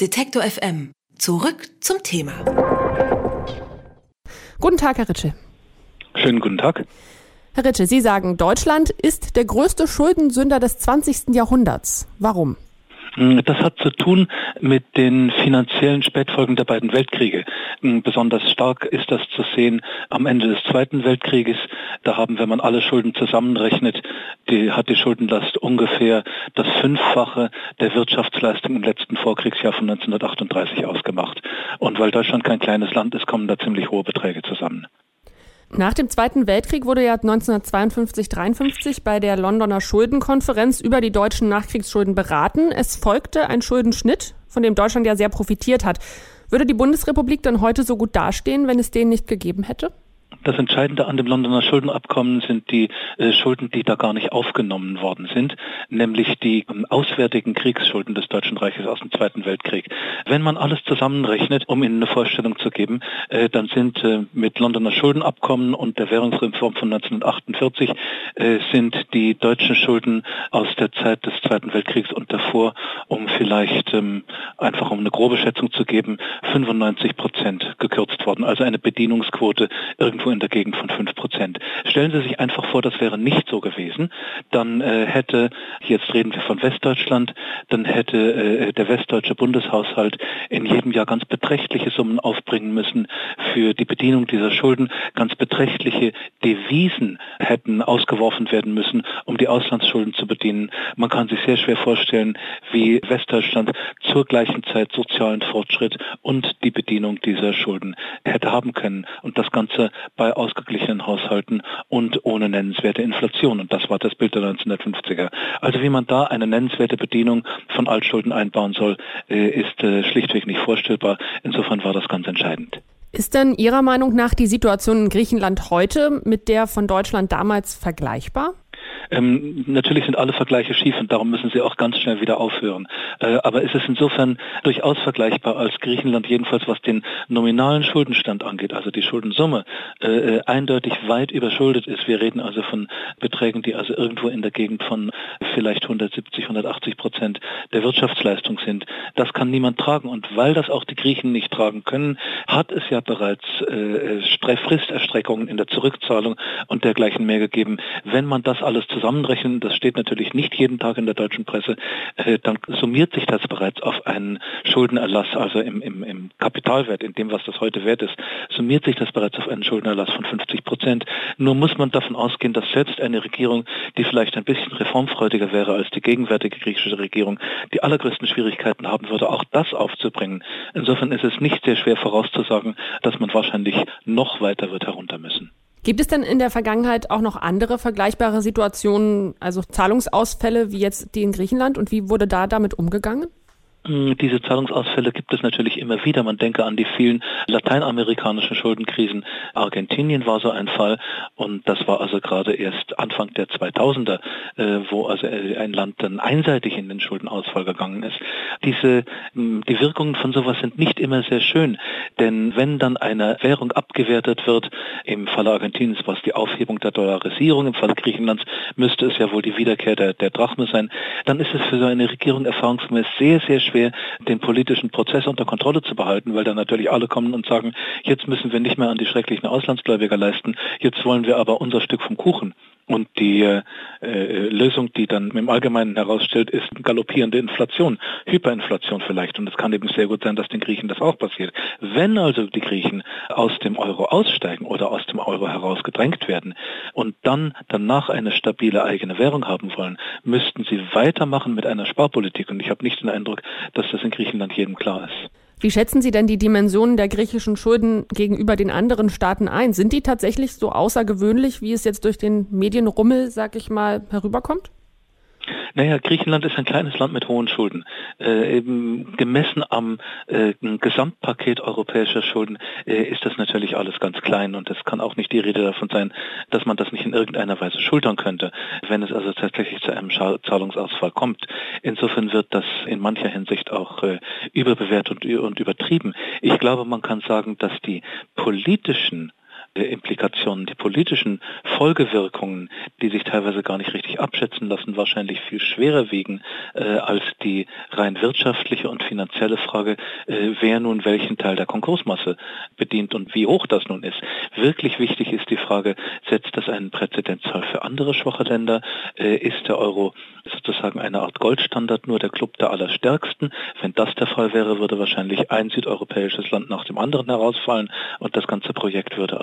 Detektor FM. Zurück zum Thema. Guten Tag, Herr Ritsche. Schönen guten Tag. Herr Ritsche, Sie sagen, Deutschland ist der größte Schuldensünder des 20. Jahrhunderts. Warum? Hm, das hat zu tun mit den finanziellen Spätfolgen der beiden Weltkriege. Hm, besonders stark ist das zu sehen am Ende des Zweiten Weltkrieges. Da haben, wenn man alle Schulden zusammenrechnet, die, hat die Schuldenlast ungefähr das Fünffache der Wirtschaftsleistung im letzten Vorkriegsjahr von 1938 ausgemacht. Und weil Deutschland kein kleines Land ist, kommen da ziemlich hohe Beträge zusammen. Nach dem Zweiten Weltkrieg wurde ja 1952-53 bei der Londoner Schuldenkonferenz über die deutschen Nachkriegsschulden beraten. Es folgte ein Schuldenschnitt, von dem Deutschland ja sehr profitiert hat. Würde die Bundesrepublik dann heute so gut dastehen, wenn es den nicht gegeben hätte? Das Entscheidende an dem Londoner Schuldenabkommen sind die äh, Schulden, die da gar nicht aufgenommen worden sind, nämlich die ähm, auswärtigen Kriegsschulden des Deutschen Reiches aus dem Zweiten Weltkrieg. Wenn man alles zusammenrechnet, um Ihnen eine Vorstellung zu geben, äh, dann sind äh, mit Londoner Schuldenabkommen und der Währungsreform von 1948 äh, sind die deutschen Schulden aus der Zeit des Zweiten Weltkriegs und davor, um vielleicht ähm, einfach um eine grobe Schätzung zu geben, 95 Prozent gekürzt worden. Also eine Bedienungsquote irgendwo in der Gegend von 5 Prozent. Stellen Sie sich einfach vor, das wäre nicht so gewesen. Dann äh, hätte, jetzt reden wir von Westdeutschland, dann hätte äh, der westdeutsche Bundeshaushalt in jedem Jahr ganz beträchtliche Summen aufbringen müssen für die Bedienung dieser Schulden. Ganz beträchtliche Devisen hätten ausgeworfen werden müssen, um die Auslandsschulden zu bedienen. Man kann sich sehr schwer vorstellen, wie Westdeutschland zur gleichen Zeit sozialen Fortschritt und die Bedienung dieser Schulden hätte haben können. Und das Ganze bei ausgeglichenen Haushalten und ohne nennenswerte Inflation. Und das war das Bild der 1950er. Also wie man da eine nennenswerte Bedienung von Altschulden einbauen soll, äh, ist äh, schlichtweg nicht vorstellbar. Insofern war das ganz entscheidend. Ist denn Ihrer Meinung nach die Situation in Griechenland heute mit der von Deutschland damals vergleichbar? Ähm, natürlich sind alle Vergleiche schief und darum müssen sie auch ganz schnell wieder aufhören. Äh, aber es insofern durchaus vergleichbar, als Griechenland jedenfalls was den nominalen Schuldenstand angeht, also die Schuldensumme, äh, äh eindeutig weit überschuldet ist. Wir reden also von Beträgen, die also irgendwo in der Gegend von vielleicht 170, 180 Prozent der Wirtschaftsleistung sind. Das kann niemand tragen und weil das auch die Griechen nicht tragen können, hat es ja bereits äh, Fristerstreckungen in der Zurückzahlung und dergleichen mehr gegeben. Wenn man das alles zusammenrechnen, das steht natürlich nicht jeden Tag in der deutschen Presse, äh, dann summiert sich das bereits auf einen Schuldenerlass, also im, im, im Kapitalwert, in dem, was das heute wert ist, summiert sich das bereits auf einen Schuldenerlass von 50 Prozent. Nur muss man davon ausgehen, dass selbst eine Regierung, die vielleicht ein bisschen reformfreudiger wäre als die gegenwärtige griechische Regierung, die allergrößten Schwierigkeiten haben würde, auch das aufzubringen. Insofern ist es nicht sehr schwer vorauszusagen, dass man wahrscheinlich noch weiter wird herunter müssen. Gibt es denn in der Vergangenheit auch noch andere vergleichbare Situationen, also Zahlungsausfälle wie jetzt die in Griechenland und wie wurde da damit umgegangen? Hm, diese Zahlungsausfälle gibt es natürlich immer wieder. Man denke an die vielen lateinamerikanischen Schuldenkrisen. Argentinien war so ein Fall und das war also gerade erst Anfang der 2000er, äh, wo also ein Land dann einseitig in den Schuldenausfall gegangen ist. Diese, hm, die Wirkungen von sowas sind nicht immer sehr schön, denn wenn dann eine Währung abgewertet wird, im Falle Argentiniens war es die Aufhebung der Dollarisierung, im Falle Griechenlands müsste es ja wohl die Wiederkehr der, der Drachme sein, dann ist es für so eine Regierung erfahrungsgemäß sehr, sehr schwer, den politischen Prozess unter Kontrolle zu behalten, weil dann natürlich alle kommen und sagen, jetzt müssen wir nicht mehr an die schrecklichen Auslandsgläubiger leisten, jetzt wollen wir aber unser Stück vom Kuchen. Und die äh, Lösung, die dann im Allgemeinen herausstellt, ist galoppierende Inflation, Hyperinflation vielleicht. Und es kann eben sehr gut sein, dass den Griechen das auch passiert. Wenn also die Griechen aus dem Euro aussteigen oder aus dem Euro heraus gedrängt werden und dann danach eine stabile eigene Währung haben wollen, müssten sie weitermachen mit einer Sparpolitik. Und ich habe nicht den Eindruck, dass das in Griechenland jedem klar ist. Wie schätzen Sie denn die Dimensionen der griechischen Schulden gegenüber den anderen Staaten ein? Sind die tatsächlich so außergewöhnlich, wie es jetzt durch den Medienrummel, sag ich mal, herüberkommt? Naja, Griechenland ist ein kleines Land mit hohen Schulden. Äh, eben gemessen am äh, Gesamtpaket europäischer Schulden äh, ist das natürlich alles ganz klein und es kann auch nicht die Rede davon sein, dass man das nicht in irgendeiner Weise schultern könnte, wenn es also tatsächlich zu einem Zahlungsausfall kommt. Insofern wird das in mancher Hinsicht auch äh, überbewertet und, und übertrieben. Ich glaube, man kann sagen, dass die politischen Implikationen, die politischen Folgewirkungen, die sich teilweise gar nicht richtig abschätzen lassen, wahrscheinlich viel schwerer wiegen äh, als die rein wirtschaftliche und finanzielle Frage, äh, wer nun welchen Teil der Konkursmasse bedient und wie hoch das nun ist. Wirklich wichtig ist die Frage, setzt das einen Präzedenzfall für andere schwache Länder? Äh, ist der Euro sozusagen eine Art Goldstandard, nur der Club der Allerstärksten? Wenn das der Fall wäre, würde wahrscheinlich ein südeuropäisches Land nach dem anderen herausfallen und das ganze Projekt würde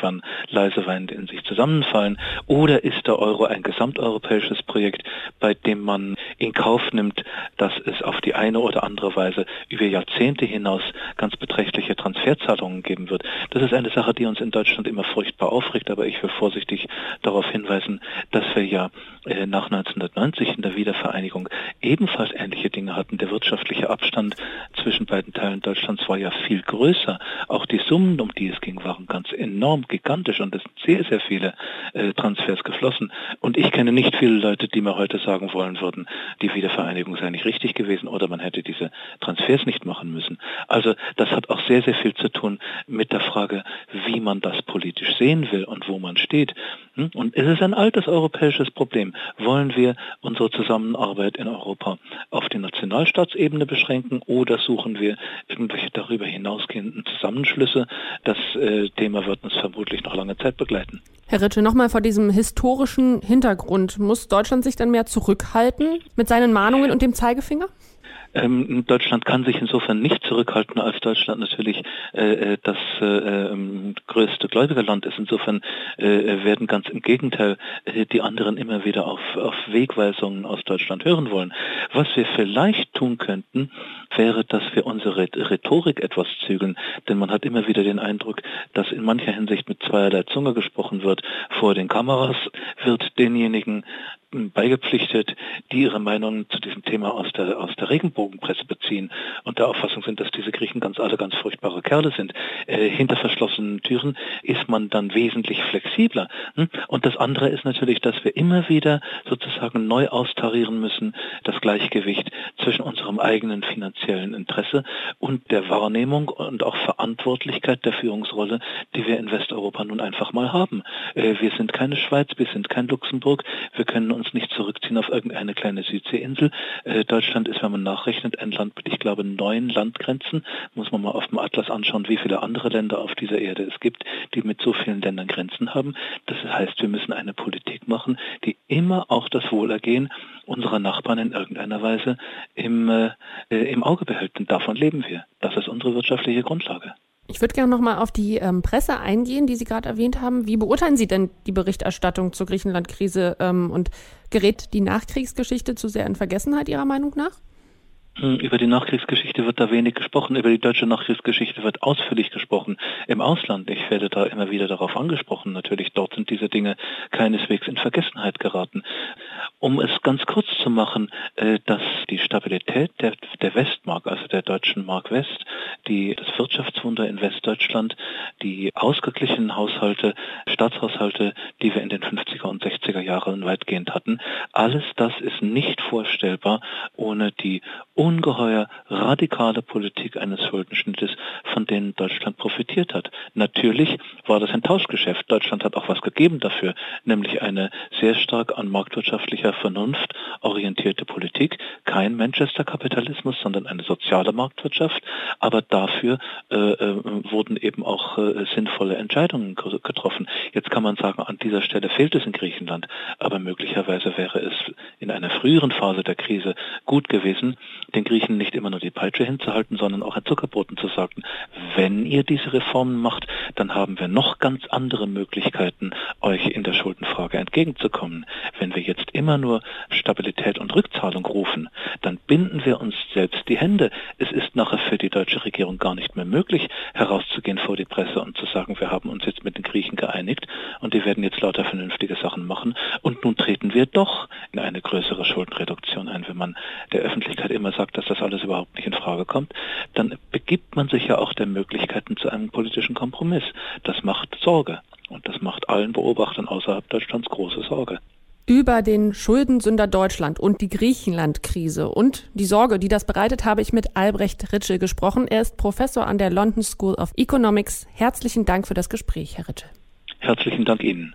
irgendwann leise weinend in sich zusammenfallen. Oder ist der Euro ein gesamteuropäisches Projekt, bei dem man in Kauf nimmt, dass es auf die eine oder andere Weise über Jahrzehnte hinaus ganz beträchtliche Transferzahlungen geben wird? Das ist eine Sache, die uns in Deutschland immer furchtbar aufregt, aber ich will vorsichtig darauf hinweisen, dass wir ja äh, nach 1990 in der Wiedervereinigung ebenfalls ähnliche Dinge hatten. Der wirtschaftliche Abstand zwischen beiden Teilen Deutschlands war ja viel größer. Auch die Summen, um die es ging, waren ganz enorm gigantisch und es sind sehr, sehr viele äh, Transfers geflossen. Und ich kenne nicht viele Leute, die mir heute sagen wollen würden, die Wiedervereinigung sei nicht richtig gewesen oder man hätte diese Transfers nicht machen müssen. Also das hat auch sehr, sehr viel zu tun mit der Frage, wie man das politisch sehen will und wo man steht. Hm? Und es ist ein altes europäisches Problem. Wollen wir unsere Zusammenarbeit in Europa auf die Nationalstaatsebene beschränken oder suchen wir irgendwelche darüber hinausgehenden Zusammenschlüsse? Das äh, Thema wird uns vermutlich noch lange Zeit begleiten. Herr Ritsche, nochmal vor diesem historischen Hintergrund. Muss Deutschland sich dann mehr zurückhalten mit seinen Mahnungen und dem Zeigefinger? Ähm, Deutschland kann sich insofern nicht zurückhalten, als Deutschland natürlich äh, äh das äh, ähm, größte Gläubigerland ist. Insofern äh, werden ganz im Gegenteil äh, die anderen immer wieder auf, auf Wegweisungen aus Deutschland hören wollen. Was wir vielleicht tun könnten, wäre, dass wir unsere Rhetorik etwas zügeln. Denn man hat immer wieder den Eindruck, dass in mancher Hinsicht mit zweierlei Zunge gesprochen wird. Vor den Kameras wird denjenigen beigepflichtet, die ihre Meinung zu diesem Thema aus der, aus der Regenbogenpresse beziehen und der Auffassung sind, dass diese Griechen ganz alle ganz furchtbare Kerle sind. Äh, hinter verschlossenen Türen ist man dann wesentlich flexibler. Hm? Und das andere ist natürlich, dass wir immer wieder sozusagen neu austarieren müssen, das Gleichgewicht zwischen unserem eigenen finanziellen Interesse und der Wahrnehmung und auch Verantwortlichkeit der Führungsrolle, die wir in Westeuropa nun einfach mal haben. Äh, wir sind keine Schweiz, wir sind kein Luxemburg, wir können uns nicht zurückziehen auf irgendeine kleine Südseeinsel. Äh, Deutschland ist, wenn man nachrechnet, ein Land mit, ich glaube, neun Landgrenzen. Muss man mal auf dem Atlas anschauen, wie viele andere Länder auf dieser Erde es gibt, die mit so vielen Ländern Grenzen haben. Das heißt, wir müssen eine Politik machen, die immer auch das Wohlergehen unserer Nachbarn in irgendeiner Weise im, äh, äh im Auge behält. Und davon leben wir. Das ist unsere wirtschaftliche Grundlage. Ich würde gerne noch mal auf die ähm, Presse eingehen, die Sie gerade erwähnt haben. Wie beurteilen Sie denn die Berichterstattung zur Griechenland-Krise ähm, und gerät die Nachkriegsgeschichte zu sehr in Vergessenheit Ihrer Meinung nach? Hm, über die Nachkriegsgeschichte wird da wenig gesprochen, über die deutsche Nachkriegsgeschichte wird ausführlich gesprochen. Im Ausland, ich werde da immer wieder darauf angesprochen, natürlich, dort sind diese Dinge keineswegs in Vergessenheit geraten. Um es ganz kurz zu machen, äh, dass die Stabilität der, der Westmark, also der deutschen Mark West, die, das Wirtschaftswunder in Westdeutschland, die ausgeglichenen Haushalte, Staatshaushalte, die wir in den 50er und 60er Jahren weitgehend hatten, alles das ist nicht vorstellbar ohne die ungeheuer radikale Politik eines Schuldenschnittes, von denen Deutschland profitiert hat. Natürlich war das ein Tauschgeschäft. Deutschland hat auch was gegeben dafür, nämlich eine sehr stark an marktwirtschaftlicher Vernunft orientierte Politik. Kein Manchester-Kapitalismus, sondern eine soziale Marktwirtschaft. Aber dafür äh, äh, wurden eben auch äh, sinnvolle Entscheidungen getroffen. Jetzt kann man sagen, an dieser Stelle fehlt es in Griechenland. Aber möglicherweise wäre es in einer früheren Phase der Krise gut gewesen, den Griechen nicht immer nur die Peitsche hinzuhalten, sondern auch ein Zuckerbrot zu sagen, wenn ihr diese Reformen macht, dann haben wir noch ganz andere Möglichkeiten, euch in der Schuldenfrage entgegenzukommen. Wenn wir jetzt immer nur Stabilität und Rückzahlung rufen, dann binden wir uns selbst die Hände. Es ist nachher für die deutsche Regierung gar nicht mehr möglich, herauszugehen vor die Presse und zu sagen, wir haben uns jetzt mit den Griechen geeinigt und die werden jetzt lauter vernünftige Sachen machen und nun treten wir doch in eine größere Schuldenreduktion ein. Wenn man der Öffentlichkeit immer sagt, dass das alles überhaupt nicht in Frage kommt, dann begibt man sich ja auch der Möglichkeiten zu einem politischen Kompromiss. Das macht Sorge. Und das macht allen Beobachtern außerhalb Deutschlands große Sorge. Über den Schuldensünder Deutschland und die Griechenland-Krise und die Sorge, die das bereitet, habe ich mit Albrecht Ritschel gesprochen. Er ist Professor an der London School of Economics. Herzlichen Dank für das Gespräch, Herr Ritschel. Herzlichen Dank Ihnen.